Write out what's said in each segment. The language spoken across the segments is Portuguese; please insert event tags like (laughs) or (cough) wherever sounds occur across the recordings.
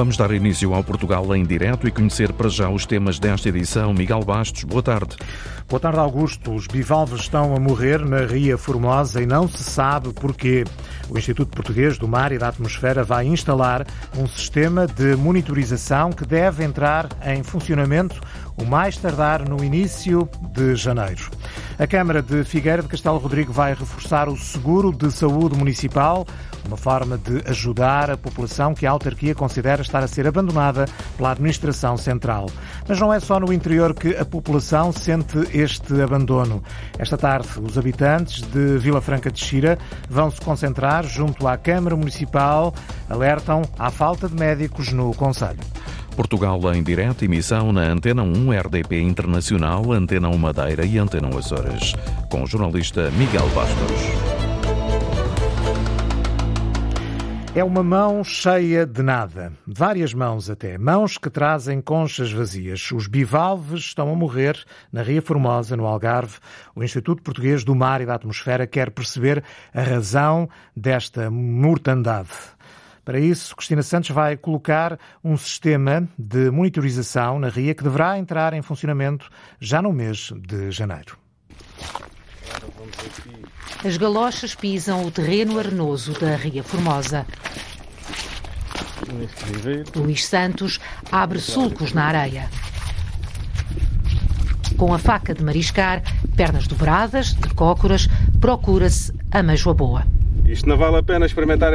Vamos dar início ao Portugal em direto e conhecer para já os temas desta edição. Miguel Bastos, boa tarde. Boa tarde, Augusto. Os bivalves estão a morrer na Ria Formosa e não se sabe porquê. O Instituto Português do Mar e da Atmosfera vai instalar um sistema de monitorização que deve entrar em funcionamento o mais tardar no início de janeiro. A Câmara de Figueira de Castelo Rodrigo vai reforçar o seguro de saúde municipal, uma forma de ajudar a população que a autarquia considera estar a ser abandonada pela administração central. Mas não é só no interior que a população sente este abandono. Esta tarde, os habitantes de Vila Franca de Xira vão se concentrar junto à Câmara Municipal, alertam à falta de médicos no Conselho. Portugal em direto, emissão na Antena 1 RDP Internacional, Antena 1 Madeira e Antena 1 Açores, com o jornalista Miguel Bastos. É uma mão cheia de nada. Várias mãos até. Mãos que trazem conchas vazias. Os bivalves estão a morrer na Ria Formosa, no Algarve. O Instituto Português do Mar e da Atmosfera quer perceber a razão desta mortandade. Para isso, Cristina Santos vai colocar um sistema de monitorização na RIA que deverá entrar em funcionamento já no mês de janeiro. As galochas pisam o terreno arenoso da Ria Formosa. Luís Santos abre sulcos na areia. Com a faca de mariscar, pernas dobradas, de cócoras, procura-se a majua boa. Isto não vale a pena experimentar.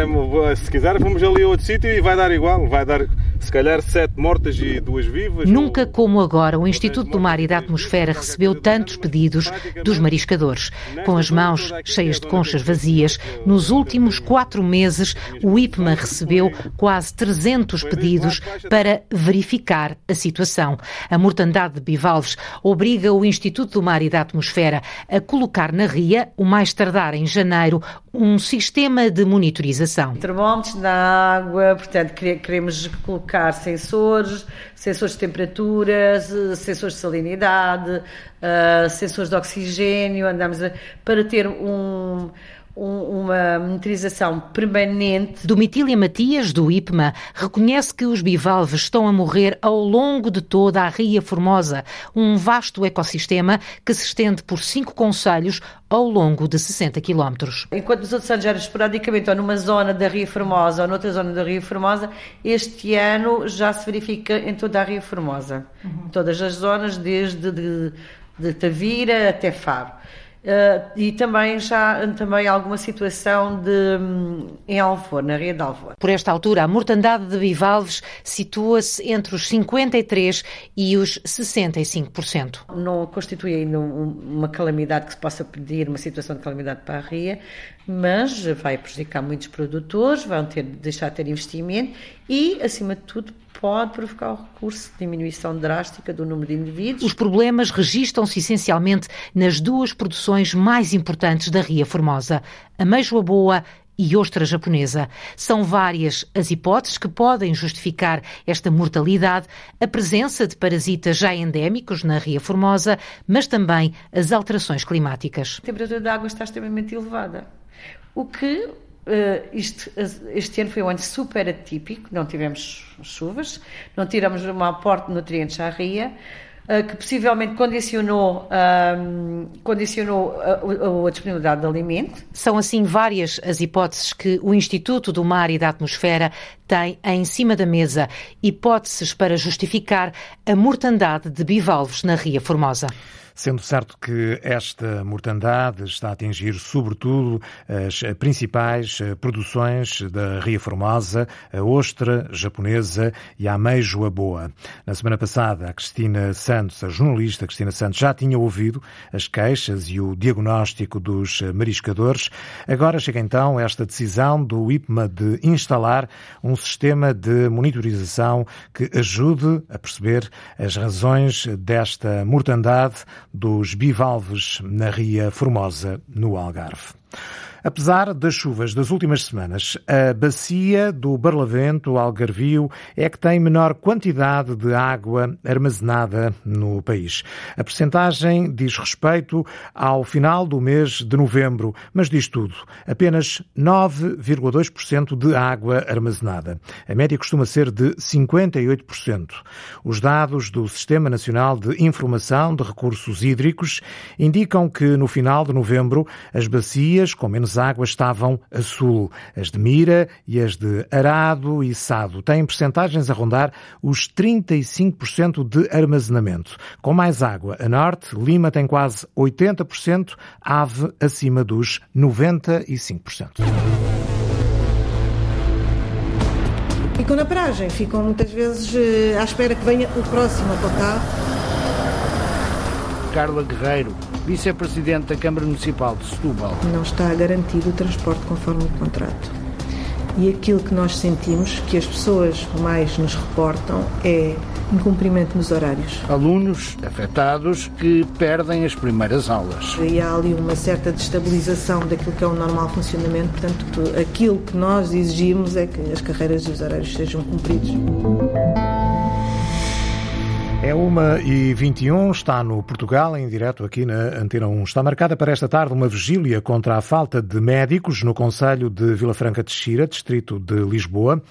Se quiser, vamos ali a outro sítio e vai dar igual. Vai dar se calhar sete mortas e duas vivas. Nunca ou... como agora o Instituto do Mar e da Atmosfera recebeu tantos pedidos dos mariscadores. Com as mãos cheias de conchas vazias, nos últimos quatro meses o IPMA recebeu quase 300 pedidos para verificar a situação. A mortandade de bivalves obriga o Instituto do Mar e da Atmosfera a colocar na RIA, o mais tardar em janeiro, um sistema de monitorização. Termómetros na água, portanto, queremos colocar sensores, sensores de temperatura, sensores de salinidade, uh, sensores de oxigênio, andamos a, para ter um uma monitorização permanente. Domitília Matias, do IPMA, reconhece que os bivalves estão a morrer ao longo de toda a Ria Formosa, um vasto ecossistema que se estende por cinco conselhos ao longo de 60 quilómetros. Enquanto nos outros anos era esporadicamente ou numa zona da Ria Formosa ou noutra zona da Ria Formosa, este ano já se verifica em toda a Ria Formosa. Uhum. Todas as zonas, desde de, de Tavira até Faro. Uh, e também já também alguma situação de, um, em Alvor, na rede de Alvor. Por esta altura, a mortandade de bivalves situa-se entre os 53% e os 65%. Não constitui ainda uma calamidade que se possa pedir, uma situação de calamidade para a RIA, mas vai prejudicar muitos produtores, vão ter, deixar de ter investimento e, acima de tudo, pode provocar o recurso de diminuição drástica do número de indivíduos. Os problemas registram-se essencialmente nas duas produções mais importantes da Ria Formosa, a meijoa boa e ostra japonesa. São várias as hipóteses que podem justificar esta mortalidade, a presença de parasitas já endémicos na Ria Formosa, mas também as alterações climáticas. A temperatura da água está extremamente elevada, o que Uh, isto, este ano foi um ano super atípico, não tivemos chuvas, não tiramos um aporte de nutrientes à ria, uh, que possivelmente condicionou, uh, condicionou a, a, a, disponibilidade de alimento. São assim várias as hipóteses que o Instituto do Mar e da Atmosfera tem em cima da mesa, hipóteses para justificar a mortandade de bivalves na Ria Formosa sendo certo que esta mortandade está a atingir sobretudo as principais eh, produções da Ria Formosa, a ostra japonesa e a ameijoa boa. Na semana passada, a Cristina Santos, a jornalista Cristina Santos, já tinha ouvido as queixas e o diagnóstico dos mariscadores. Agora chega então esta decisão do IPMA de instalar um sistema de monitorização que ajude a perceber as razões desta mortandade dos bivalves na Ria Formosa, no Algarve. Apesar das chuvas das últimas semanas, a bacia do Barlavento, Algarvio, é que tem menor quantidade de água armazenada no país. A percentagem diz respeito ao final do mês de novembro, mas diz tudo. Apenas 9,2% de água armazenada. A média costuma ser de 58%. Os dados do Sistema Nacional de Informação de Recursos Hídricos indicam que no final de novembro as bacias com menos águas estavam a sul. As de Mira e as de Arado e Sado têm percentagens a rondar os 35% de armazenamento. Com mais água a norte, Lima tem quase 80%, Ave acima dos 95%. Ficam na paragem, ficam muitas vezes eh, à espera que venha o próximo autocarro. Carla Guerreiro, vice-presidente da Câmara Municipal de Setúbal. Não está garantido o transporte conforme o contrato. E aquilo que nós sentimos, que as pessoas mais nos reportam, é incumprimento nos horários. Alunos afetados que perdem as primeiras aulas. E há ali uma certa destabilização daquilo que é o normal funcionamento, portanto, aquilo que nós exigimos é que as carreiras e os horários sejam cumpridos. É uma e 21 está no Portugal, em direto aqui na Antena 1. Está marcada para esta tarde uma vigília contra a falta de médicos no Conselho de Vila Franca de Xira, distrito de Lisboa.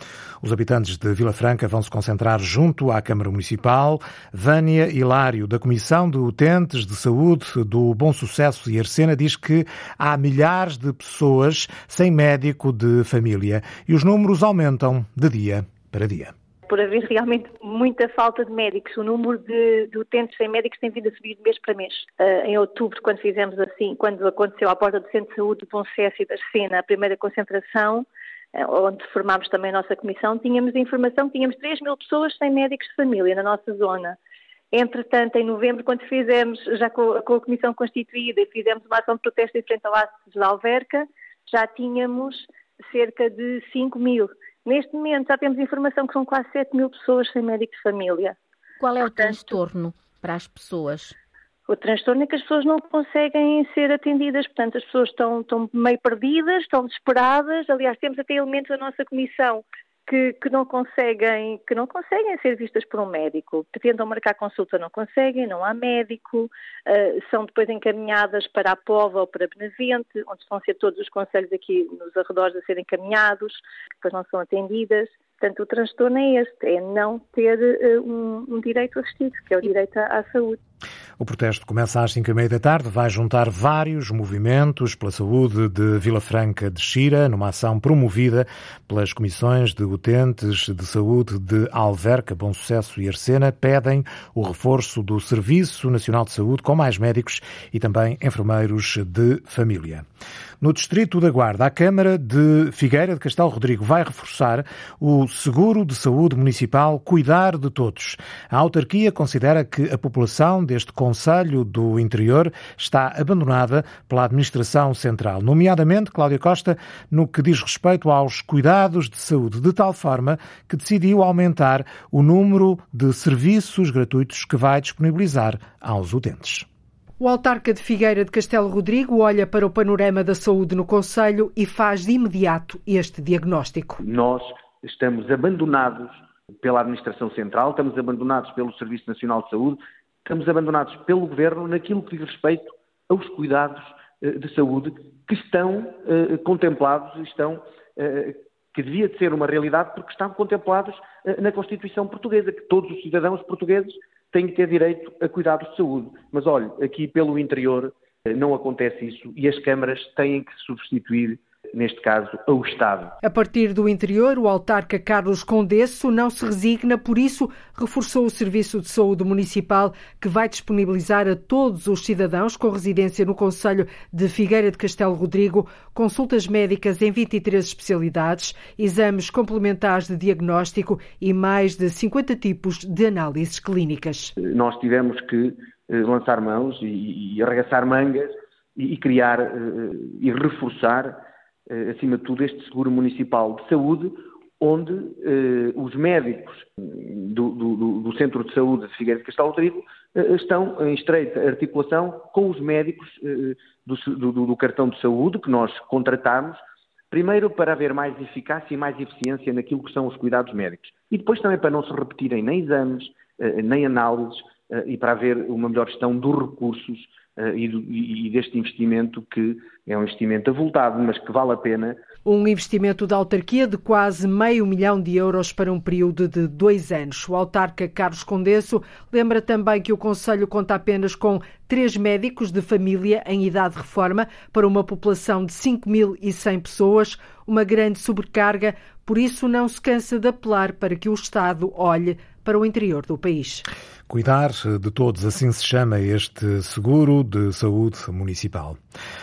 Os habitantes de Vila Franca vão se concentrar junto à Câmara Municipal. Vânia Hilário, da Comissão de Utentes de Saúde do Bom Sucesso e Arcena, diz que há milhares de pessoas sem médico de família e os números aumentam de dia para dia por haver realmente muita falta de médicos. O número de, de utentes sem médicos tem vindo a subir de mês para mês. Uh, em outubro, quando fizemos assim, quando aconteceu à porta do Centro de Saúde do Bom Sucesso e da Sena a primeira concentração, uh, onde formámos também a nossa comissão, tínhamos informação que tínhamos 3 mil pessoas sem médicos de família na nossa zona. Entretanto, em novembro, quando fizemos, já com, com a comissão constituída e fizemos uma ação de protesto em frente ao Aço de Alverca, já tínhamos cerca de 5 mil. Neste momento já temos informação que são quase 7 mil pessoas sem médico de família. Qual é Portanto, o transtorno para as pessoas? O transtorno é que as pessoas não conseguem ser atendidas, portanto, as pessoas estão, estão meio perdidas, estão desesperadas. Aliás, temos até elementos da nossa comissão que, que, não conseguem, que não conseguem ser vistas por um médico. Tentam marcar consulta, não conseguem, não há médico, uh, são depois encaminhadas para a POVA ou para Benavente, onde estão a ser todos os conselhos aqui nos arredores a serem encaminhados, depois não são atendidas. Portanto, o transtorno é este, é não ter uh, um, um, direito assistido, que é o direito à, à saúde. O protesto começa às 5 e meia da tarde, vai juntar vários movimentos pela saúde de Vila Franca de Xira, numa ação promovida pelas comissões de utentes de saúde de Alverca, Bom Sucesso e Arcena, pedem o reforço do Serviço Nacional de Saúde com mais médicos e também enfermeiros de família. No Distrito da Guarda, a Câmara de Figueira de Castelo Rodrigo vai reforçar o seguro de saúde municipal Cuidar de Todos. A autarquia considera que a população deste Conselho do Interior está abandonada pela Administração Central, nomeadamente, Cláudia Costa, no que diz respeito aos cuidados de saúde, de tal forma que decidiu aumentar o número de serviços gratuitos que vai disponibilizar aos utentes. O autarca de Figueira de Castelo Rodrigo olha para o panorama da saúde no Conselho e faz de imediato este diagnóstico. Nós estamos abandonados pela Administração Central, estamos abandonados pelo Serviço Nacional de Saúde, estamos abandonados pelo Governo naquilo que diz respeito aos cuidados eh, de saúde que estão eh, contemplados, estão, eh, que devia de ser uma realidade porque estão contemplados na Constituição Portuguesa, que todos os cidadãos portugueses têm que ter direito a cuidados de saúde. Mas olha, aqui pelo interior não acontece isso e as câmaras têm que substituir neste caso, ao Estado. A partir do interior, o autarca Carlos Condesso não se resigna, por isso reforçou o Serviço de Saúde Municipal, que vai disponibilizar a todos os cidadãos com residência no Conselho de Figueira de Castelo Rodrigo consultas médicas em 23 especialidades, exames complementares de diagnóstico e mais de 50 tipos de análises clínicas. Nós tivemos que eh, lançar mãos e, arregaçar mangas e, criar eh, e reforçar acima de tudo, este seguro municipal de saúde, onde eh, os médicos do, do, do, Centro de Saúde de Figueiredo de Castelo Trigo eh, estão em estreita articulação com os médicos eh, do, do, cartão de saúde que nós contratamos, primeiro para haver mais eficácia e mais eficiência naquilo que são os cuidados médicos. E depois também para não se repetirem nem exames, eh, nem análises eh, e para haver uma melhor gestão dos recursos eh, e, deste investimento que é um investimento avultado, mas que vale a pena. Um investimento da autarquia de quase meio milhão de euros para um período de dois anos. O autarca Carlos Condesso lembra também que o Conselho conta apenas com três médicos de família em idade de reforma para uma população de 5.100 pessoas, uma grande sobrecarga, por isso não se cansa de apelar para que o Estado olhe para o interior do país. Cuidar de todos, assim se chama este seguro de saúde municipal.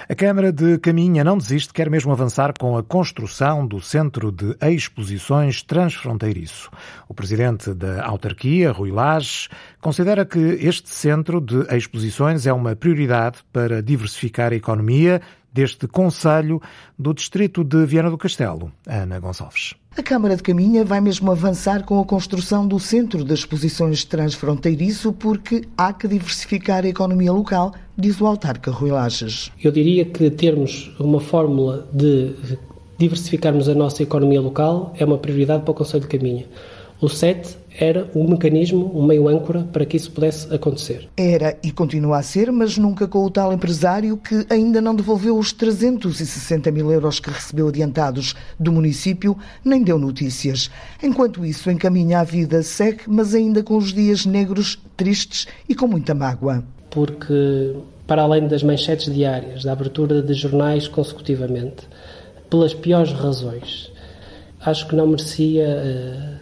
A Câmara de Caminha não desiste, quer mesmo avançar com a construção do Centro de Exposições Transfronteiriço. O presidente da autarquia, Rui Lage, considera que este centro de exposições é uma prioridade para diversificar a economia deste Conselho do Distrito de Viana do Castelo. Ana Gonçalves. A Câmara de Caminha vai mesmo avançar com a construção do Centro de Exposições Transfronteiriço porque há que diversificar a economia local, diz o autarca Rui Lages. Eu diria que termos uma fórmula de diversificarmos a nossa economia local é uma prioridade para o Conselho de Caminha. O SET era um mecanismo, um meio âncora para que isso pudesse acontecer. Era e continua a ser, mas nunca com o tal empresário que ainda não devolveu os 360 mil euros que recebeu adiantados do município, nem deu notícias. Enquanto isso, encaminha a vida, segue, mas ainda com os dias negros, tristes e com muita mágoa. Porque, para além das manchetes diárias, da abertura de jornais consecutivamente, pelas piores razões, acho que não merecia.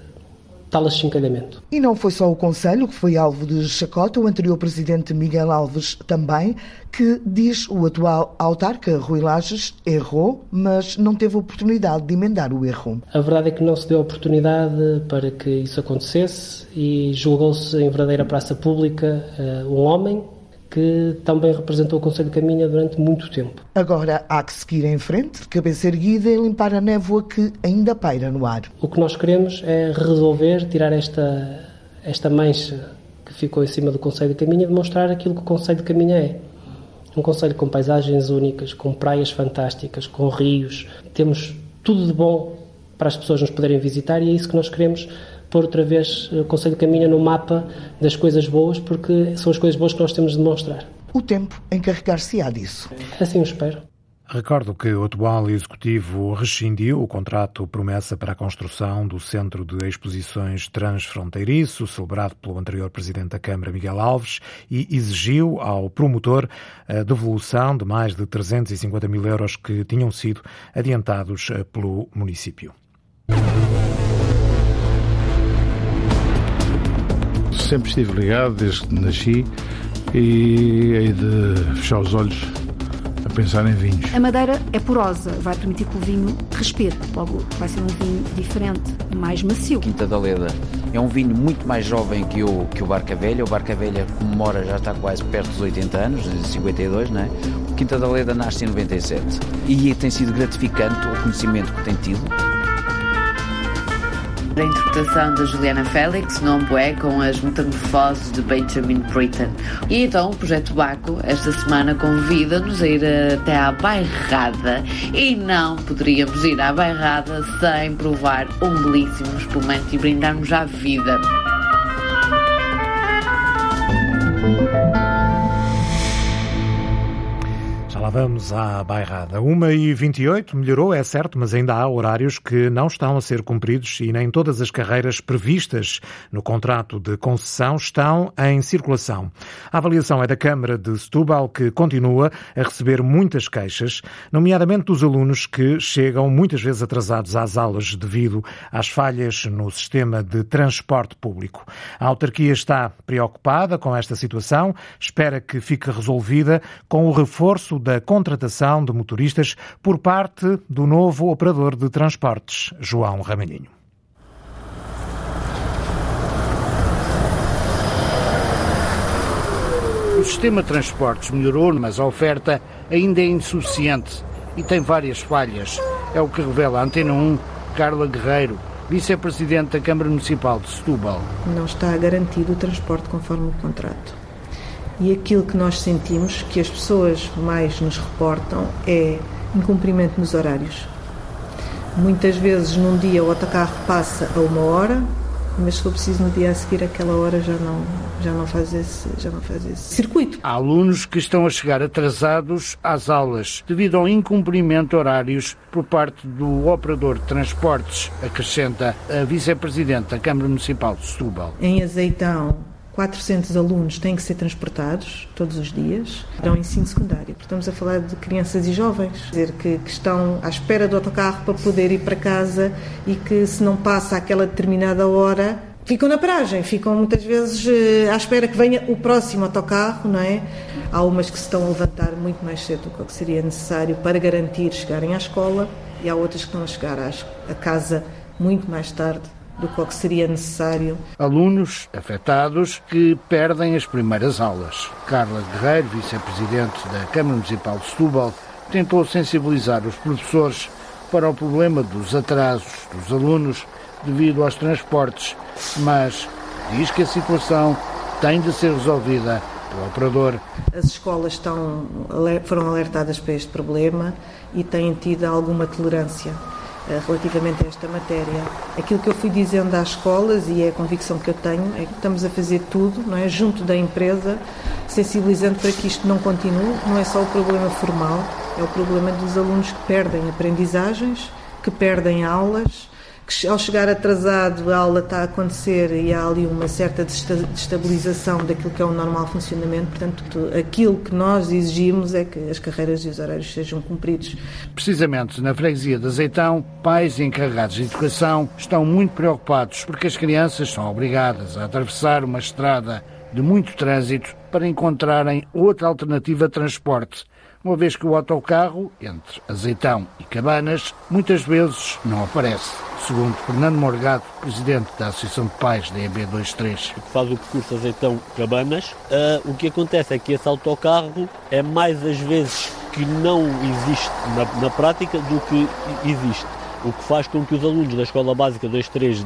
Tal achincalhamento. E não foi só o Conselho que foi alvo de chacota, o anterior presidente Miguel Alves também, que diz o atual autarca Rui Lages errou, mas não teve oportunidade de emendar o erro. A verdade é que não se deu oportunidade para que isso acontecesse e julgou-se em verdadeira praça pública uh, um homem que também representou o Conselho de Caminha durante muito tempo. Agora há que seguir em frente, de cabeça erguida e limpar a névoa que ainda paira no ar. O que nós queremos é resolver, tirar esta, esta mancha que ficou em cima do Conselho de Caminha e demonstrar aquilo que o Conselho de Caminha é. Um Conselho com paisagens únicas, com praias fantásticas, com rios. Temos tudo de bom para as pessoas nos poderem visitar e é isso que nós queremos pôr outra vez o Conselho Caminha no mapa das coisas boas, porque são as coisas boas que nós temos de demonstrar. O tempo encarregar-se-á disso. Assim o espero. Recordo que o atual executivo rescindiu o contrato promessa para a construção do Centro de Exposições Transfronteiriço, celebrado pelo anterior presidente da Câmara, Miguel Alves, e exigiu ao promotor a devolução de mais de 350 mil euros que tinham sido adiantados pelo município. Sempre estive ligado desde que nasci e hei de fechar os olhos a pensar em vinhos. A madeira é porosa, vai permitir que o vinho respire. Logo, vai ser um vinho diferente, mais macio. Quinta da Leda é um vinho muito mais jovem que o, que o Barca Velha. O Barca Velha comemora, já está quase perto dos 80 anos, 52, não é? O Quinta da Leda nasce em 97 e tem sido gratificante o conhecimento que tem tido a interpretação da Juliana Félix no Ambué com as metamorfoses de Benjamin Britten. E então o Projeto Baco, esta semana, convida-nos a ir até à Bairrada e não poderíamos ir à Bairrada sem provar um belíssimo espumante e brindarmos à vida. Lá vamos à bairrada. 1 e 28 melhorou, é certo, mas ainda há horários que não estão a ser cumpridos e nem todas as carreiras previstas no contrato de concessão estão em circulação. A avaliação é da Câmara de Setúbal, que continua a receber muitas queixas, nomeadamente dos alunos que chegam muitas vezes atrasados às aulas devido às falhas no sistema de transporte público. A autarquia está preocupada com esta situação, espera que fique resolvida com o reforço da contratação de motoristas por parte do novo operador de transportes, João Ramalhinho. O sistema de transportes melhorou, mas a oferta ainda é insuficiente e tem várias falhas. É o que revela a Antena 1, Carla Guerreiro, vice-presidente da Câmara Municipal de Setúbal. Não está garantido o transporte conforme o contrato. E aquilo que nós sentimos que as pessoas mais nos reportam é incumprimento nos horários. Muitas vezes num dia o autocarro passa a uma hora, mas se for preciso no dia a seguir aquela hora já não já não faz esse já não faz esse circuito. Há alunos que estão a chegar atrasados às aulas devido ao incumprimento de horários por parte do operador de transportes, acrescenta a vice-presidente da Câmara Municipal de Setúbal. Em Azeitão 400 alunos têm que ser transportados todos os dias para o ensino secundário. Estamos a falar de crianças e jovens, dizer que, que, estão à espera do autocarro para poder ir para casa e que se não passa aquela determinada hora ficam na paragem, ficam muitas vezes à espera que venha o próximo autocarro, não é? Há umas que se estão a levantar muito mais cedo do que seria necessário para garantir chegarem à escola e há outras que estão a chegar a casa muito mais tarde do que seria necessário. Alunos afetados que perdem as primeiras aulas. Carla Guerreiro, vice-presidente da Câmara Municipal de Setúbal, tentou sensibilizar os professores para o problema dos atrasos dos alunos devido aos transportes, mas diz que a situação tem de ser resolvida pelo operador. As escolas estão, foram alertadas para este problema e têm tido alguma tolerância relativamente a esta matéria. Aquilo que eu fui dizendo às escolas e é a convicção que eu tenho é que estamos a fazer tudo, não é, junto da empresa, sensibilizando para que isto não continue. Não é só o problema formal, é o problema dos alunos que perdem aprendizagens, que perdem aulas que ao chegar atrasado a aula está a acontecer e há ali uma certa destabilização daquilo que é o normal funcionamento. Portanto, aquilo que nós exigimos é que as carreiras e os horários sejam cumpridos. Precisamente na freguesia de Azeitão, pais encarregados de educação estão muito preocupados porque as crianças são obrigadas a atravessar uma estrada de muito trânsito para encontrarem outra alternativa de transporte uma vez que o autocarro, entre Azeitão e Cabanas, muitas vezes não aparece. Segundo Fernando Morgado, presidente da Associação de Pais da EB23. Que faz o percurso Azeitão-Cabanas, uh, o que acontece é que esse autocarro é mais as vezes que não existe na, na prática do que existe. O que faz com que os alunos da Escola Básica 23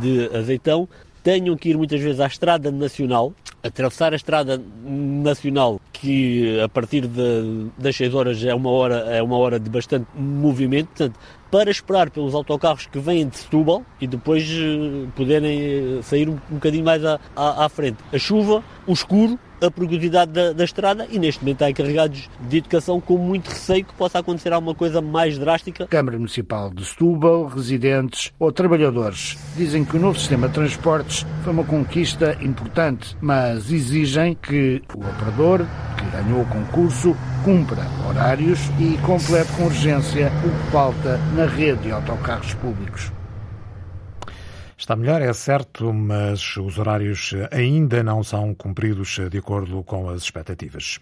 de Azeitão tenham que ir muitas vezes à Estrada Nacional, atravessar a Estrada Nacional, que a partir de, das 6 horas é uma hora, é uma hora de bastante movimento, portanto, para esperar pelos autocarros que vêm de Setúbal e depois eh, poderem eh, sair um, um bocadinho mais à, à, à frente. A chuva, o escuro, a perigosidade da, da, estrada e neste momento há encarregados de educação com muito receio que possa acontecer alguma coisa mais drástica. Câmara Municipal de Setúbal, residentes ou trabalhadores dizem que o novo sistema de transportes foi uma conquista importante, mas exigem que o operador que ganhou o concurso cumpra horários e complete com urgência o que falta na rede de autocarros públicos. Está melhor, é certo, mas os horários ainda não são cumpridos de acordo com as expectativas.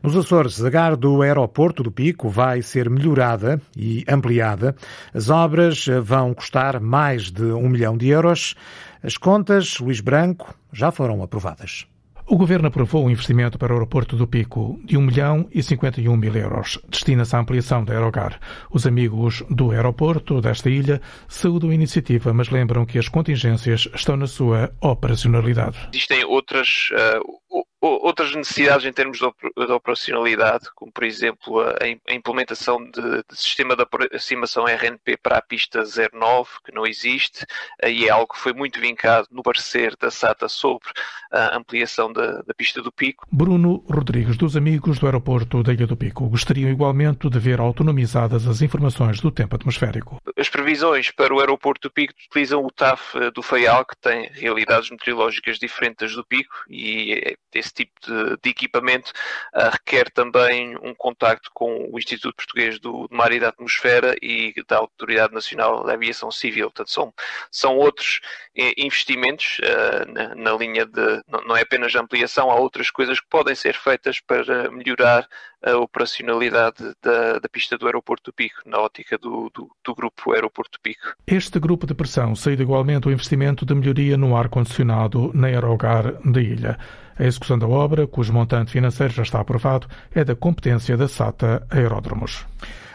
Nos Açores, a gare do aeroporto do Pico vai ser melhorada e ampliada. As obras vão custar mais de um milhão de euros. As contas, Luís Branco, já foram aprovadas. O Governo aprovou o investimento para o aeroporto do Pico de 1 milhão e 51 mil euros. Destina-se à ampliação da Aerogar. Os amigos do aeroporto desta ilha saúdam a iniciativa, mas lembram que as contingências estão na sua operacionalidade. Existem outras, uh, outras necessidades em termos de, operacionalidade, como por exemplo a, implementação de, de, sistema de aproximação RNP para a pista 09, que não existe, e é algo que foi muito vincado no parecer da SATA sobre a ampliação da, da pista do Pico. Bruno Rodrigues, dos amigos do aeroporto da Ilha do Pico, gostariam igualmente de ver autonomizadas as informações do tempo atmosférico. As previsões para o aeroporto do Pico utilizam o TAF do FAIAL, que tem realidades meteorológicas diferentes do Pico, e esse tipo de, de equipamento uh, requer também um contacto com o Instituto Português do, do Mar e da Atmosfera e da Autoridade Nacional da Aviação Civil. Portanto, são, são outros eh, investimentos uh, na, na, linha de. Não, não é apenas ampliação, há outras coisas que podem ser feitas para melhorar a operacionalidade da, da pista do Aeroporto do Pico, na ótica do, do, do Grupo Aeroporto do Pico. Este grupo de pressão segue igualmente o investimento de melhoria no ar-condicionado na aerogar da ilha. A execução da obra, cujo montante financeiro já está aprovado, é da competência da SATA Aeródromos.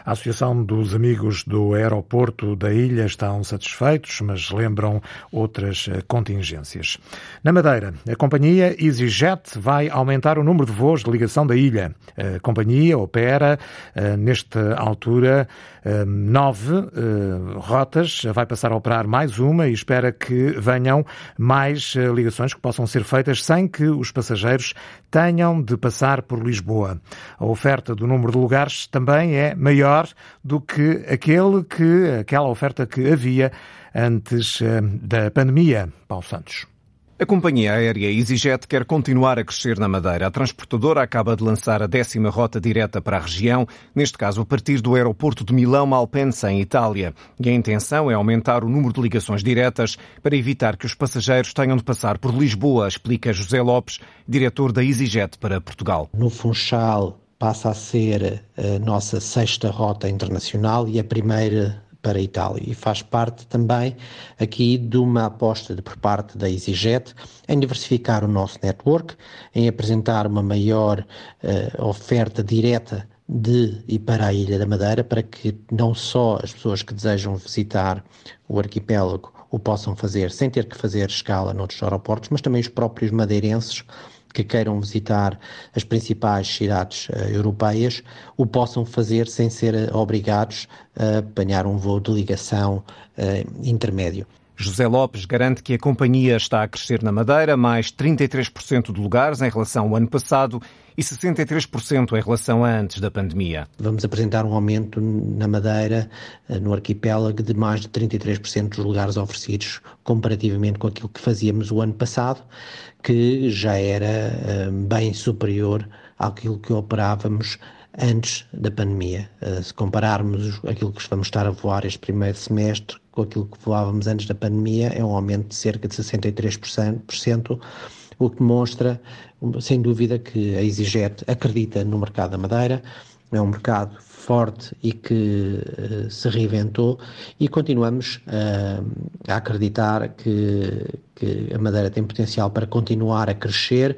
A Associação dos Amigos do Aeroporto da Ilha estão satisfeitos, mas lembram outras eh, contingências. Na Madeira, a companhia EasyJet vai aumentar o número de voos de ligação da ilha. A companhia opera, eh, nesta altura, eh, nove rotas, vai passar a operar mais uma e espera que venham mais ligações que possam ser feitas sem que os passageiros tenham de passar por Lisboa. A oferta do número de lugares também é maior do que aquele que, aquela oferta que havia antes eh, da pandemia. Paulo Santos. A companhia aérea EasyJet quer continuar a crescer na Madeira. A transportadora acaba de lançar a décima rota direta para a região, neste caso a partir do aeroporto de Milão Malpensa, em Itália. E a intenção é aumentar o número de ligações diretas para evitar que os passageiros tenham de passar por Lisboa, explica José Lopes, diretor da EasyJet para Portugal. No Funchal passa a ser a nossa sexta rota internacional e a primeira para a Itália. E faz parte também aqui de uma aposta de, por parte da EasyJet em diversificar o nosso network, em apresentar uma maior uh, oferta direta de e para a Ilha da Madeira, para que não só as pessoas que desejam visitar o arquipélago o possam fazer sem ter que fazer escala noutros aeroportos, mas também os próprios madeirenses que queiram visitar as principais cidades uh, europeias o possam fazer sem ser uh, obrigados a apanhar um voo de ligação uh, intermédio. José Lopes garante que a companhia está a crescer na Madeira, mais 33% de lugares em relação ao ano passado e 63% em relação a antes da pandemia. Vamos apresentar um aumento na Madeira, no arquipélago, de mais de 33% dos lugares oferecidos, comparativamente com aquilo que fazíamos o ano passado que já era uh, bem superior àquilo que operávamos antes da pandemia. Uh, se compararmos aquilo que vamos estar a voar este primeiro semestre com aquilo que voávamos antes da pandemia, é um aumento de cerca de 63%, o que demonstra, sem dúvida, que a EasyJet acredita no mercado da Madeira, é um mercado forte e que uh, se reinventou e continuamos uh, a acreditar que, que a Madeira tem potencial para continuar a crescer,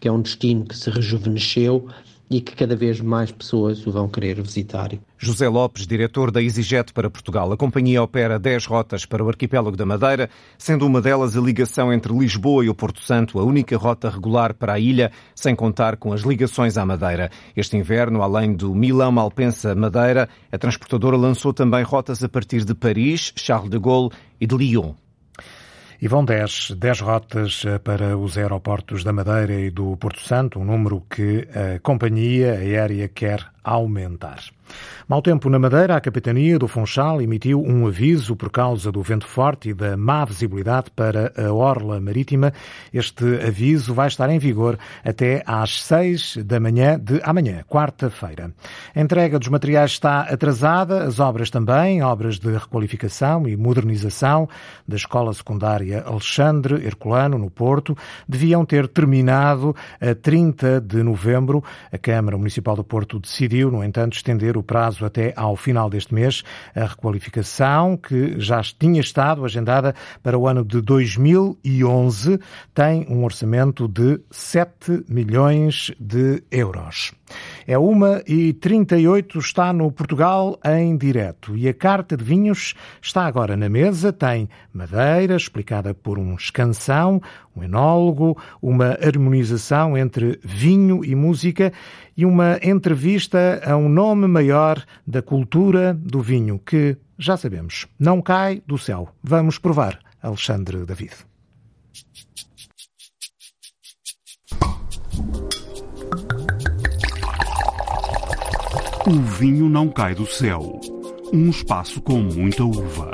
que é um destino que se rejuvenesceu e que cada vez mais pessoas o vão querer visitar. José Lopes, diretor da EasyJet para Portugal. A companhia opera 10 rotas para o arquipélago da Madeira, sendo uma delas a ligação entre Lisboa e o Porto Santo, a única rota regular para a ilha, sem contar com as ligações à Madeira. Este inverno, além do Milão-Malpensa-Madeira, a transportadora lançou também rotas a partir de Paris, Charles de Gaulle e de Lyon. E vão 10, 10 rotas eh, para os aeroportos da Madeira e do Porto Santo, um número que a companhia aérea quer aumentar. Mau tempo na Madeira, a Capitania do Funchal emitiu um aviso por causa do vento forte e da má visibilidade para a orla marítima. Este aviso vai estar em vigor até às seis da manhã de amanhã, quarta-feira. A entrega dos materiais está atrasada, as obras também, obras de requalificação e modernização da Escola Secundária Alexandre Herculano, no Porto, deviam ter terminado a 30 de novembro. A Câmara Municipal do Porto decidiu, no entanto, estender o prazo até ao final deste mês. A requalificação, que já tinha estado agendada para o ano de 2011, tem um orçamento de 7 milhões de euros. É uma e 38 está no Portugal em direto e a carta de vinhos está agora na mesa. Tem madeira explicada por um escansão, um enólogo, uma harmonização entre vinho e música e uma entrevista a um nome maior da cultura do vinho que, já sabemos, não cai do céu. Vamos provar. Alexandre David. O vinho não cai do céu. Um espaço com muita uva.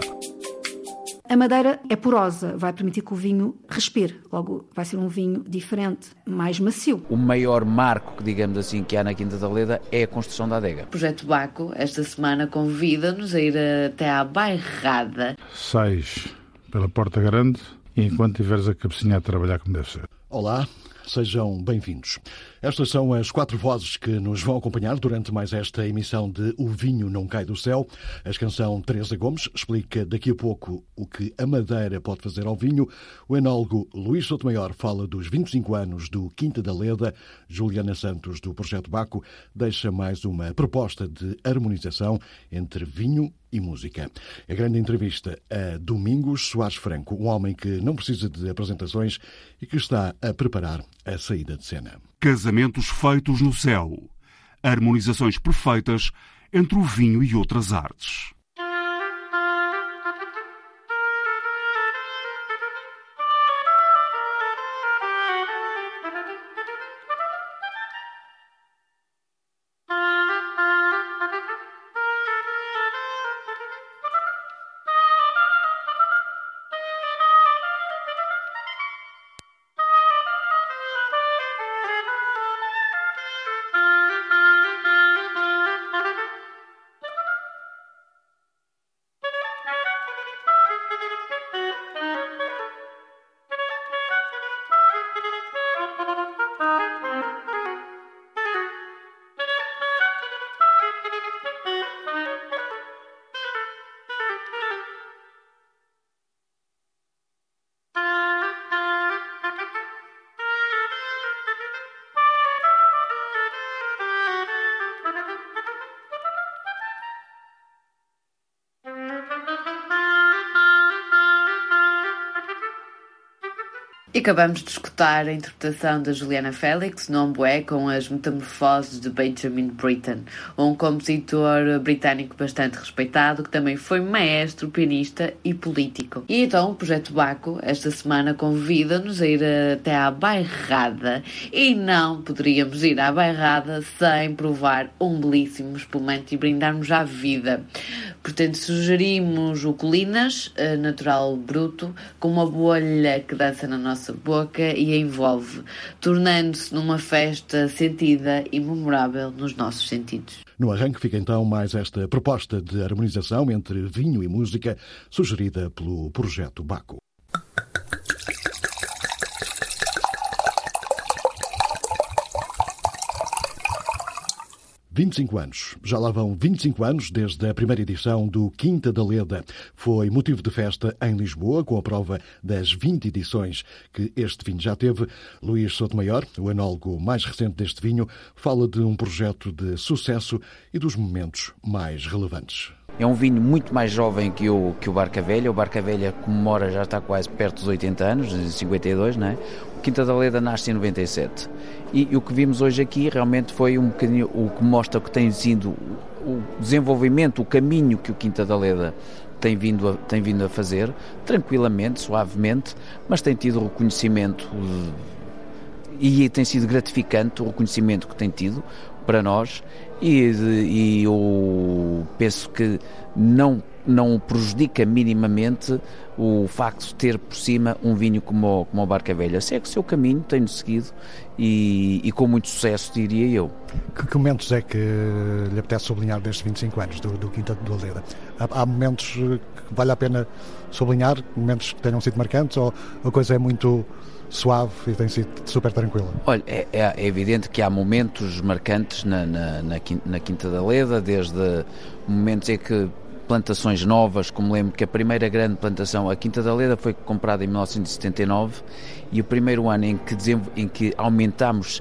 A madeira é porosa, vai permitir que o vinho respire. Logo, vai ser um vinho diferente, mais macio. O maior marco, digamos assim, que há na Quinta da Leda é a construção da adega. O projeto Baco, esta semana, convida-nos a ir até à Bairrada. Sais pela Porta Grande e enquanto tiveres a cabecinha a trabalhar como deve ser. Olá, sejam bem-vindos. Estas são as quatro vozes que nos vão acompanhar durante mais esta emissão de O Vinho Não Cai do Céu. A canção Teresa Gomes explica daqui a pouco o que a Madeira pode fazer ao vinho. O enólogo Luís Sotomayor fala dos 25 anos do Quinta da Leda. Juliana Santos, do Projeto Baco, deixa mais uma proposta de harmonização entre vinho e música. A grande entrevista a Domingos Soares Franco, um homem que não precisa de apresentações e que está a preparar a saída de cena. Casamentos feitos no céu. Harmonizações perfeitas entre o vinho e outras artes. Acabamos de escutar a interpretação da Juliana Félix, no Bué, com as Metamorfoses de Benjamin Britten, um compositor britânico bastante respeitado, que também foi maestro, pianista e político. E então o Projeto Baco, esta semana, convida-nos a ir até à Bairrada, e não poderíamos ir à Bairrada sem provar um belíssimo espumante e brindarmos à vida. Portanto, sugerimos o Colinas, eh, natural bruto, com uma bolha que dança na nossa boca e a envolve, tornando-se numa festa sentida e memorável nos nossos sentidos. No arranque fica então mais esta proposta de harmonização entre vinho e música, sugerida pelo Projeto Baco. 25 anos. Já lá vão 25 anos desde a primeira edição do Quinta da Leda. Foi motivo de festa em Lisboa, com a prova das 20 edições que este vinho já teve. Luís Sotomayor, o enólogo mais recente deste vinho, fala de um projeto de sucesso e dos momentos mais relevantes. É um vinho muito mais jovem que o, que o Barca Velha. O Barca Velha comemora, já está quase perto dos 80 anos, 52, não é? O Quinta da Leda nasce em 97. E, e o que vimos hoje aqui realmente foi um bocadinho o que mostra que tem sido o desenvolvimento, o caminho que o Quinta da Leda tem vindo a, tem vindo a fazer, tranquilamente, suavemente, mas tem tido reconhecimento e tem sido gratificante o reconhecimento que tem tido para nós e, e eu penso que não, não prejudica minimamente o facto de ter por cima um vinho como, como a Barca Velha. Segue o seu caminho, tenho seguido e, e, com muito sucesso, diria eu. Que, que, momentos é que lhe apetece sublinhar destes 25 anos do, do Quinta do Aldeira? Há, há, momentos que vale a pena sublinhar, momentos que tenham sido marcantes ou a coisa é muito suave e tem sido super tranquila? Olha, é, é, é evidente que há momentos marcantes na, na, na, Quinta da Leda, desde momentos em que plantações novas, como lembro que a primeira grande plantação, a Quinta da Leda, foi comprada em 1979 e o primeiro ano em que, em que aumentámos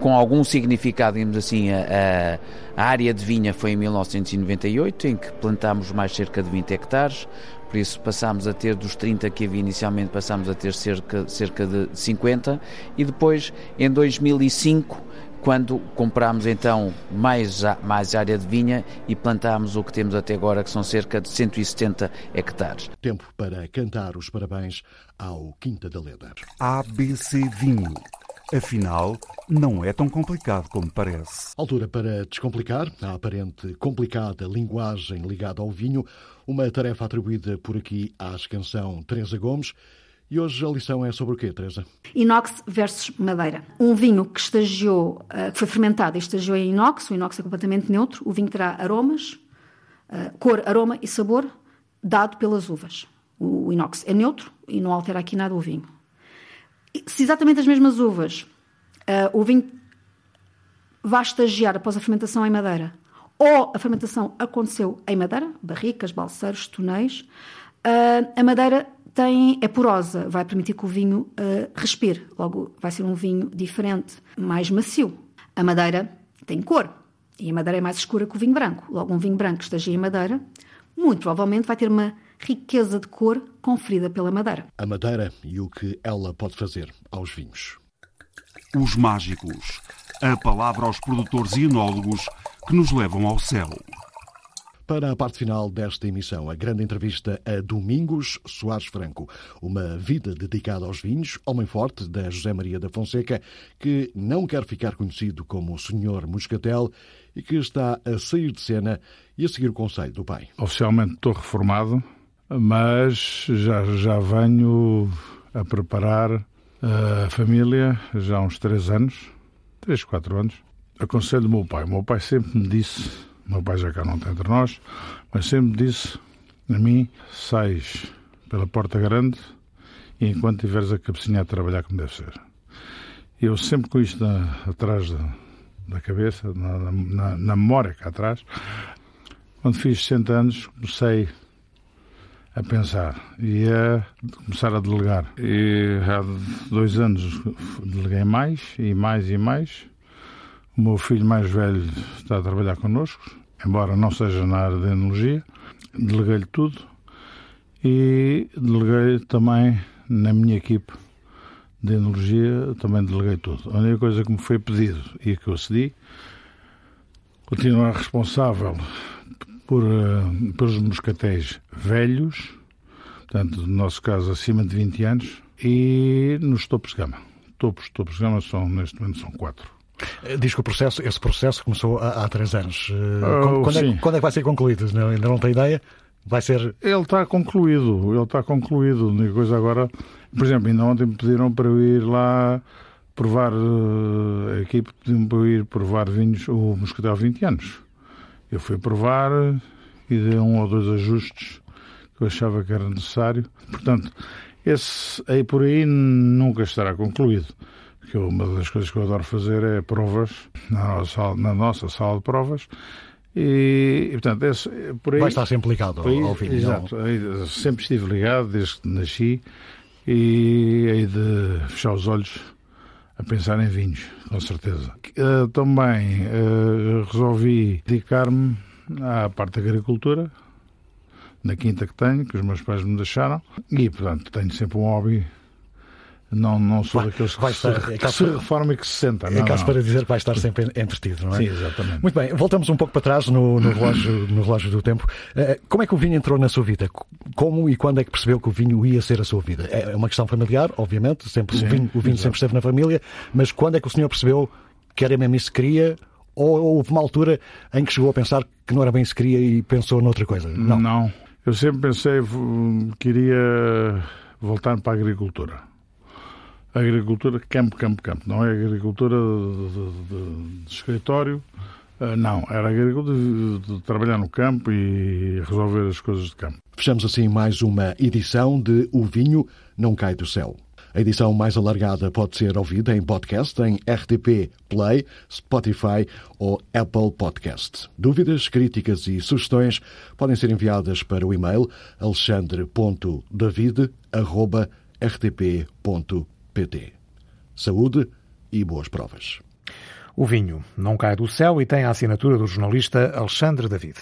com algum significado, digamos assim, a, a, área de vinha foi em 1998, em que plantámos mais cerca de 20 hectares. Por isso passámos a ter dos 30 que havia inicialmente, passámos a ter cerca, cerca de 50 e depois em 2005 quando comprámos então mais, mais área de vinha e plantámos o que temos até agora, que são cerca de 170 hectares. Tempo para cantar os parabéns ao Quinta da Leda. ABC Vinho. Afinal, não é tão complicado como parece. Altura para descomplicar a aparente complicada linguagem ligada ao vinho, uma tarefa atribuída por aqui à canção Teresa Gomes. E hoje a lição é sobre o quê, Teresa? Inox versus madeira. Um vinho que estagiou, eh, que foi fermentado e estagiou em inox, o inox é completamente neutro, o vinho terá aromas, eh, cor, aroma e sabor dado pelas uvas. O inox é neutro e não altera aqui nada o vinho se exatamente as mesmas uvas o vinho vai estagiar após a fermentação em madeira, ou a fermentação aconteceu em madeira, barricas, balseiros, tonéis, a madeira tem, é porosa, vai permitir que o vinho uh, respire, logo vai ser um vinho diferente, mais macio. A madeira tem cor, e a madeira é mais escura que o vinho branco. Logo, um vinho branco que estagia em madeira, muito provavelmente vai ter uma riqueza de cor conferida pela madeira. A madeira e o que ela pode fazer aos vinhos. Os mágicos. A palavra aos produtores e enólogos que nos levam ao céu. Para a parte final desta emissão, a grande entrevista a Domingos Soares Franco, uma vida dedicada aos vinhos, homem forte da José Maria da Fonseca, que não quer ficar conhecido como o Senhor Moscatel e que está a sair de cena e a seguir o conselho do pai. Oficialmente estou reformado, mas já, já venho a preparar a família já há uns três anos, três, quatro anos. Aconselho o meu pai. O meu pai sempre me disse, meu pai já cá não está entre nós, mas sempre disse a mim, sais pela porta grande e enquanto tiveres a cabecinha a trabalhar como deve ser. Eu sempre com isto na, atrás da, da cabeça, na, na, na memória cá atrás, quando fiz 60 anos comecei a pensar e a começar a delegar. E há dois anos deleguei mais e mais e mais. O meu filho mais velho está a trabalhar connosco, embora não seja na área de enologia. Deleguei-lhe tudo e deleguei também na minha equipe de enologia, também deleguei tudo. A única coisa que me foi pedido e que eu cedi, continuar responsável por, uh, pelos moscatéis velhos, portanto, no nosso caso, acima de 20 anos, e nos topos de gama. Topos, topos de gama são, neste momento, são quatro. Eh, diz que o processo, esse processo começou há, há três anos. Uh, quando, é, quando, é, que vai ser concluído? Não, ainda não tem ideia? Vai ser... Ele está concluído, ele está concluído. A única coisa agora, por exemplo, ainda ontem me pediram para eu ir lá provar, a equipe pediu-me para eu ir provar vinhos, o Moscatel 20 anos. Eu fui provar e dei um ou dois ajustes que eu achava que era necessário. Portanto, esse aí por aí nunca estará concluído. Porque uma das coisas que eu adoro fazer é provas na nossa sala, na nossa sala de provas. E, e portanto, esse, por aí. Vai estar sempre ligado ao, ao vinho. Exato. Aí, sempre estive ligado desde que nasci e aí de fechar os olhos a pensar em vinhos, com certeza. Uh, também uh, resolvi dedicar-me à parte da agricultura, na quinta que tenho, que os meus pais me deixaram, e, portanto, tenho sempre um hobby não, não sou vai, daqueles que, vai estar, se, é que se reforma e que se senta. Não, é caso não. para dizer que vai estar sempre entretido, não é? Sim, exatamente. Muito bem, voltamos um pouco para trás no, no, (coughs) relógio, no relógio do tempo. Eh, como é que o vinho entrou na sua vida? Como e quando é que percebeu que o vinho ia ser a sua vida? É uma questão familiar, obviamente, sempre, Sim, o vinho, o vinho sempre esteve na família, mas quando é que o senhor percebeu que era mesmo isso que queria? Ou houve uma altura em que chegou a pensar que não era bem isso que queria e pensou noutra coisa? Não. Não. Eu sempre pensei que queria voltar para a agricultura agricultura campo, campo, campo. Não é agricultura de, de, de, escritório, uh, não. Era agricultura de, trabalhar no campo e resolver as coisas de campo. Fechamos assim mais uma edição de O Vinho Não Cai do Céu. A edição mais alargada pode ser ouvida em podcast em RTP Play, Spotify ou Apple Podcast. Dúvidas, críticas e sugestões podem ser enviadas para o e-mail alexandre.david.rtp.pt PT. Saúde e boas provas. O vinho não cai do céu e tem a assinatura do jornalista Alexandre David.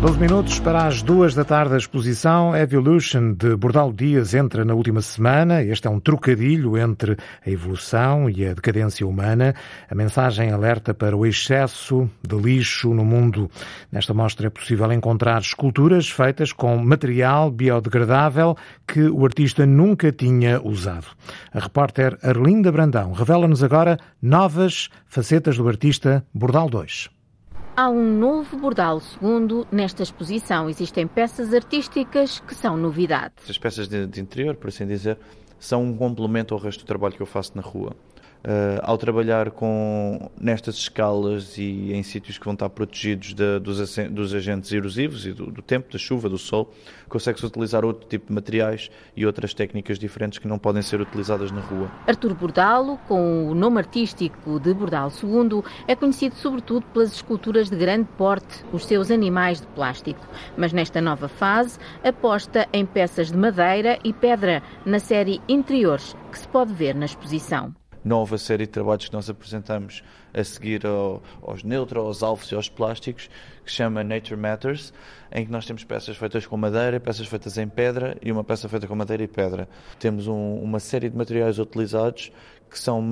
12 minutos para as duas da tarde a exposição Evolution de Bordal Dias entra na última semana. Este é um trocadilho entre a evolução e a decadência humana. A mensagem alerta para o excesso de lixo no mundo. Nesta mostra é possível encontrar esculturas feitas com material biodegradável que o artista nunca tinha usado. A repórter Arlinda Brandão revela-nos agora novas facetas do artista Bordal 2. Há um novo Bordal segundo nesta exposição. Existem peças artísticas que são novidade. As peças de, de, interior, por assim dizer, são um complemento ao resto do trabalho que eu faço na rua. Uh, ao trabalhar com nestas escalas e em sítios que vão estar protegidos de, dos, dos, agentes erosivos e do, do, tempo, da chuva, do sol, consegue-se utilizar outro tipo de materiais e outras técnicas diferentes que não podem ser utilizadas na rua. Artur Bordalo, com o nome artístico de Bordalo II, é conhecido sobretudo pelas esculturas de grande porte, os seus animais de plástico. Mas nesta nova fase, aposta em peças de madeira e pedra na série Interiores, que se pode ver na exposição nova série de trabalhos que nós apresentamos a seguir ao, aos neutros, aos alvos e aos plásticos, que se chama Nature Matters, em que nós temos peças feitas com madeira, peças feitas em pedra e uma peça feita com madeira e pedra. Temos um, uma série de materiais utilizados que são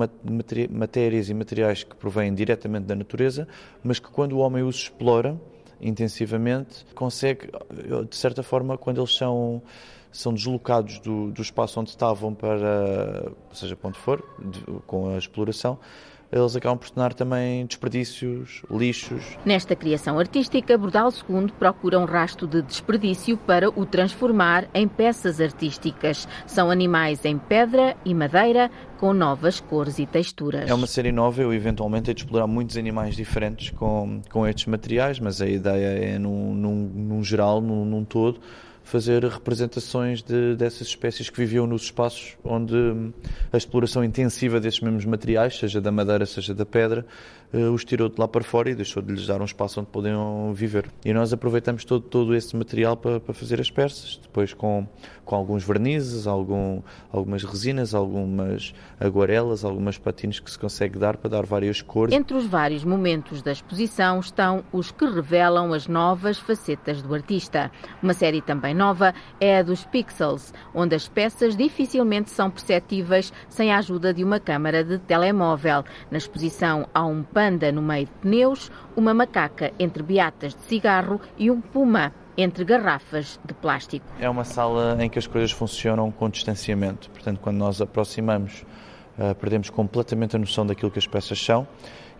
matérias e materiais que provêm diretamente da natureza, mas que quando o homem os explora intensivamente, consegue, de certa forma, quando eles são são deslocados do, do espaço onde estavam para, seja para onde for, de, com a exploração, eles acabam por tornar também desperdícios, lixos. Nesta criação artística, Bordal II procura um rasto de desperdício para o transformar em peças artísticas. São animais em pedra e madeira com novas cores e texturas. É uma série nova, eu eventualmente hei de explorar muitos animais diferentes com, com estes materiais, mas a ideia é num, num, num geral, num, num todo, fazer representações de, dessas espécies que viviam nos espaços onde a exploração intensiva desses mesmos materiais, seja da madeira, seja da pedra, os tirou de lá para fora e deixou de lhes dar um espaço onde podiam viver. E nós aproveitamos todo, todo esse material para, para fazer as peças, depois com, com alguns vernizes, algum, algumas resinas, algumas aguarelas, algumas patines que se consegue dar para dar várias cores. Entre os vários momentos da exposição estão os que revelam as novas facetas do artista. Uma série também nova é a dos pixels, onde as peças dificilmente são perceptíveis sem a ajuda de uma câmara de telemóvel. Na exposição há um panda no meio de pneus, uma macaca entre beatas de cigarro e um puma entre garrafas de plástico. É uma sala em que as coisas funcionam com distanciamento, portanto, quando nós aproximamos, uh, perdemos completamente a noção daquilo que as peças são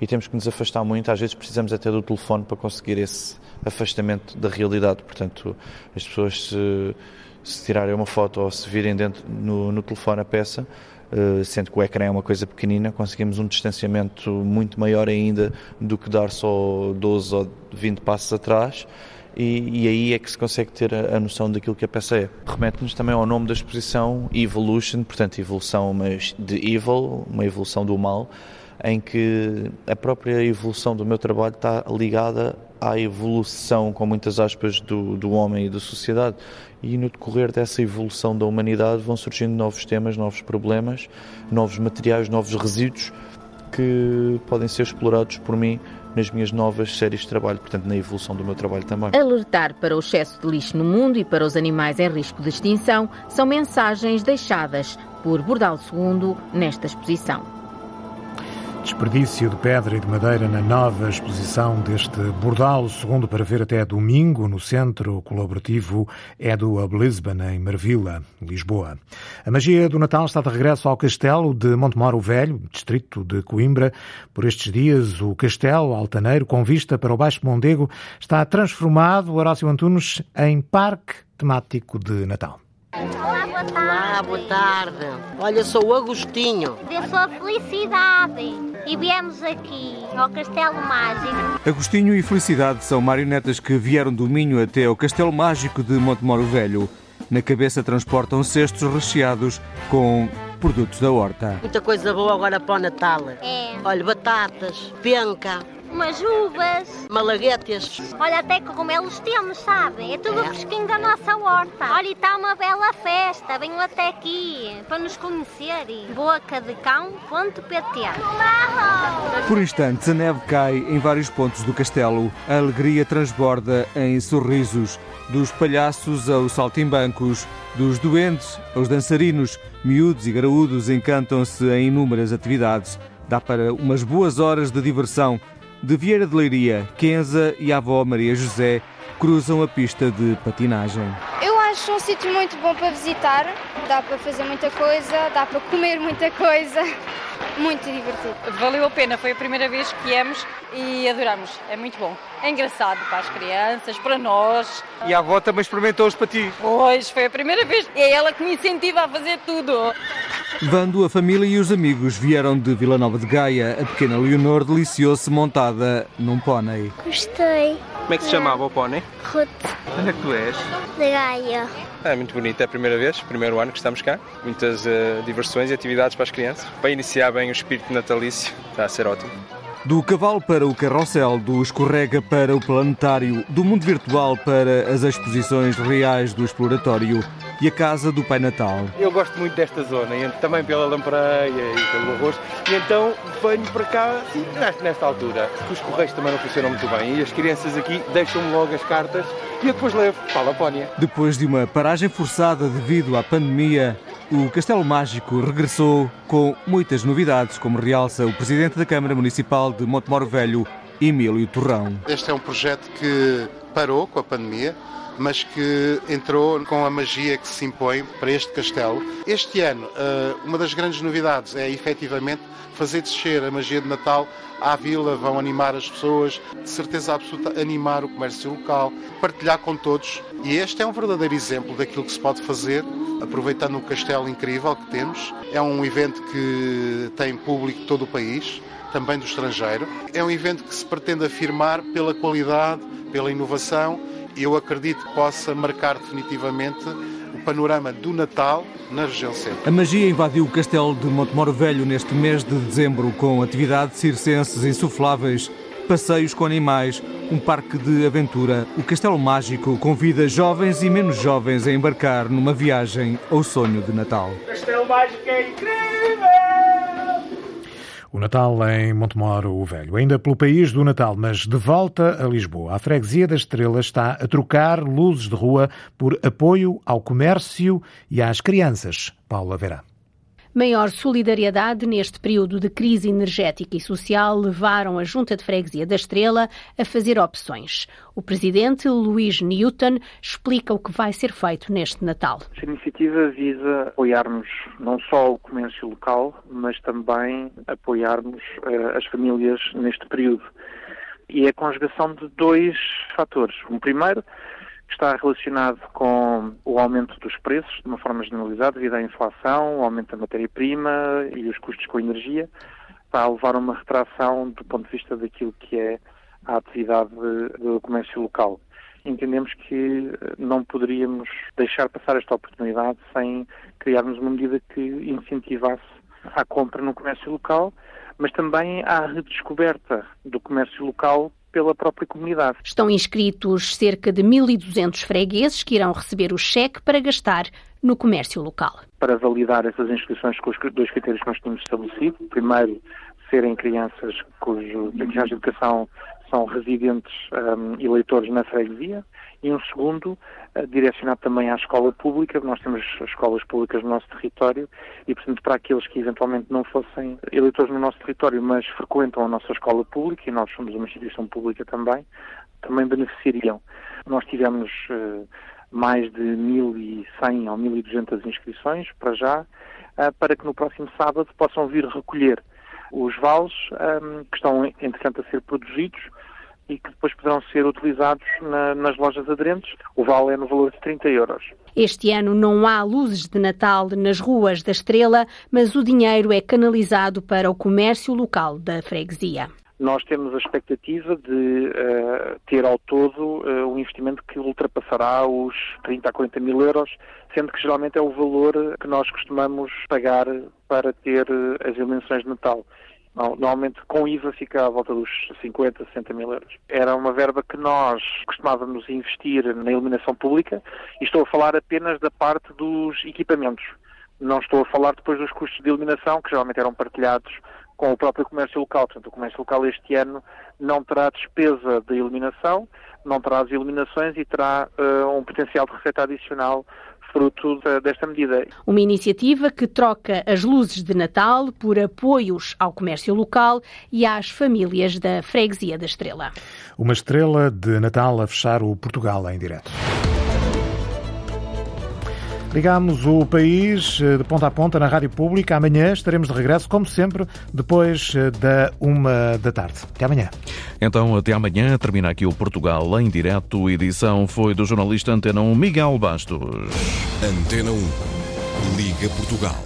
e temos que nos afastar muito. Às vezes precisamos até do telefone para conseguir esse afastamento da realidade. Portanto, as pessoas se, se tirarem uma foto ou se virem dentro no, no telefone a peça, sendo que o ecrã é uma coisa pequenina, conseguimos um distanciamento muito maior ainda do que dar só 12 ou 20 passos atrás. E, e, aí é que se consegue ter a, a noção daquilo que a peça é. Remete-nos também ao nome da exposição Evolution, portanto, evolução mas de evil, uma evolução do mal, em que a própria evolução do meu trabalho está ligada à evolução, com muitas aspas, do, do homem e da sociedade. E no decorrer dessa evolução da humanidade vão surgindo novos temas, novos problemas, novos materiais, novos resíduos que podem ser explorados por mim nas minhas novas séries de trabalho, portanto, na evolução do meu trabalho também. Alertar para o excesso de lixo no mundo e para os animais em risco de extinção são mensagens deixadas por Bordal II nesta exposição. Desperdício de pedra e de madeira na nova exposição deste Bordal, segundo para ver até domingo no Centro Colaborativo Edu of Lisbon, em Marvila, Lisboa. A magia do Natal está de regresso ao Castelo de Montemoro Velho, distrito de Coimbra. Por estes dias, o Castelo Altaneiro, com vista para o Baixo Mondego, está transformado, Horácio Antunes, em parque temático de Natal. Olá, boa tarde. Olá, boa tarde. Olha, sou o Agostinho. Dê sua felicidade. E viemos aqui ao Castelo Mágico. Agostinho e Felicidade são marionetas que vieram do Minho até ao Castelo Mágico de Montemoro Velho. Na cabeça transportam cestos recheados com produtos da horta. Muita coisa boa agora para o Natal. É. Olha, batatas, penca, umas uvas, malaguetes. Olha, até cogumelos temos, sabe? É tudo é. fresquinho da nossa horta. Olha, e está uma bela festa. Venham até aqui para nos conhecerem. Bocadecão.pt Por instantes, a neve cai em vários pontos do castelo. A alegria transborda em sorrisos. Dos palhaços aos saltimbancos, dos doentes aos dançarinos, miúdos e graúdos encantam-se em inúmeras atividades. Dá para umas boas horas de diversão de Vieira de Leiria, Kenza e a avó Maria José cruzam a pista de patinagem. Acho um sítio muito bom para visitar, dá para fazer muita coisa, dá para comer muita coisa. (laughs) Muito divertido. Valeu a pena, foi a primeira vez que viemos e adoramos. É muito bom. É engraçado para as crianças, para nós. E a avó também experimentou os patins? Pois, foi a primeira vez. É ela que me incentiva a fazer tudo. Vando, a família e os amigos vieram de Vila Nova de Gaia. A pequena Leonor deliciou-se montada num pônei. Gostei. Como é que se chamava o pônei? Ruth. Onde é que tu és? De Gaia. É muito bonito, é a primeira vez, primeiro ano que estamos cá. Muitas uh, diversões e atividades para as crianças. Para iniciar bem o espírito natalício, está a ser ótimo. Do cavalo para o carrossel, do escorrega para o planetário, do mundo virtual para as exposições reais do exploratório e a casa do Pai Natal. Eu gosto muito desta zona, também pela lampreia e pelo arroz, e então venho para cá nesta altura, porque os correios também não funcionam muito bem e as crianças aqui deixam-me logo as cartas e eu depois levo para a Lapónia. Depois de uma paragem forçada devido à pandemia, o Castelo Mágico regressou com muitas novidades, como realça o Presidente da Câmara Municipal de Montemoro Velho, Emílio Torrão. Este é um projeto que parou com a pandemia, mas que entrou com a magia que se impõe para este castelo. Este ano, eh, uma das grandes novidades é efetivamente fazer descer a magia de Natal à vila, vão animar as pessoas, de certeza absoluta animar o comércio local, partilhar com todos. E este é um verdadeiro exemplo daquilo que se pode fazer, aproveitando um castelo incrível que temos. É um evento que tem público de todo o país, também do estrangeiro. É um evento que se pretende afirmar pela qualidade, pela inovação eu acredito que possa marcar definitivamente o panorama do Natal na região centro. A magia invadiu o castelo de Montemoro Velho neste mês de dezembro com atividades circenses insufláveis, passeios com animais, um parque de aventura. O Castelo Mágico convida jovens e menos jovens a embarcar numa viagem ao sonho de Natal. O Castelo Mágico é incrível! O Natal em Montemoro o Velho. Ainda pelo país do Natal, mas de volta a Lisboa. A Freguesia da Estrela está a trocar luzes de rua por apoio ao comércio e às crianças. Paula Verá. Maior solidariedade neste período de crise energética e social levaram a Junta de Freguesia da Estrela a fazer opções. O presidente Luís Newton explica o que vai ser feito neste Natal. Esta iniciativa visa apoiarmos não só o comércio local, mas também apoiarmos uh, as famílias neste período. E é a conjugação de dois fatores. Um primeiro, está relacionado com o aumento dos preços, de uma forma generalizada, devido à inflação, o aumento da matéria-prima e os custos com a energia, está a levar a uma retração do ponto de vista daquilo que é a atividade do comércio local. Entendemos que eh, não poderíamos deixar passar esta oportunidade sem criarmos uma medida que incentivasse a compra no comércio local, mas também a redescoberta do comércio local pela própria comunidade. Estão inscritos cerca de 1.200 fregueses que irão receber o cheque para gastar no comércio local. Para validar essas inscrições com os dois critérios que nós tínhamos estabelecido, primeiro, serem crianças cujo de educação são residentes um, eleitores na freguesia e um segundo uh, direcionado também à escola pública. Nós temos escolas públicas no nosso território e, portanto, para aqueles que eventualmente não fossem eleitores no nosso território, mas frequentam a nossa escola pública, e nós somos uma instituição pública também, também beneficiariam. Nós tivemos uh, mais de 1.100 ou 1.200 inscrições para já, uh, para que no próximo sábado possam vir recolher os vales que estão, entretanto, a ser produzidos e que depois poderão ser utilizados na, nas lojas aderentes. O vale é no valor de 30 euros. Este ano não há luzes de Natal nas ruas da Estrela, mas o dinheiro é canalizado para o comércio local da freguesia. Nós temos a expectativa de uh, ter ao todo uh, um investimento que ultrapassará os 30 a 40 mil euros, sendo que geralmente é o valor que nós costumamos pagar para ter uh, as iluminações de Natal. Normalmente com IVA fica à volta dos 50, 60 mil euros. Era uma verba que nós costumávamos investir na iluminação pública e estou a falar apenas da parte dos equipamentos. Não estou a falar depois dos custos de iluminação, que geralmente eram partilhados com o próprio comércio local. Portanto, o comércio local este ano não terá despesa de iluminação, não terá as iluminações e terá uh, um potencial de receita adicional fruto desta medida. Uma iniciativa que troca as luzes de Natal por apoios ao comércio local e às famílias da freguesia da Estrela. Uma estrela de Natal a fechar o Portugal em direto. Ligamos o país eh, de ponta a ponta na Rádio Pública. Amanhã estaremos de regresso, como sempre, depois eh, da uma da tarde. Até amanhã. Então, até amanhã. Termina aqui o Portugal em direto. A edição foi do jornalista Antena 1 Miguel Bastos. Antena 1. Liga Portugal.